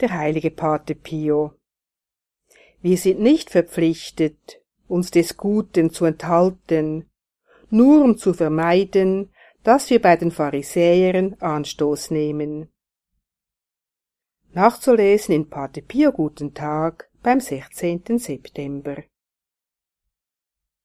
der heilige Pate Pio. Wir sind nicht verpflichtet, uns des Guten zu enthalten, nur um zu vermeiden, dass wir bei den Pharisäern Anstoß nehmen. Nachzulesen in Pate Pio Guten Tag beim 16. September.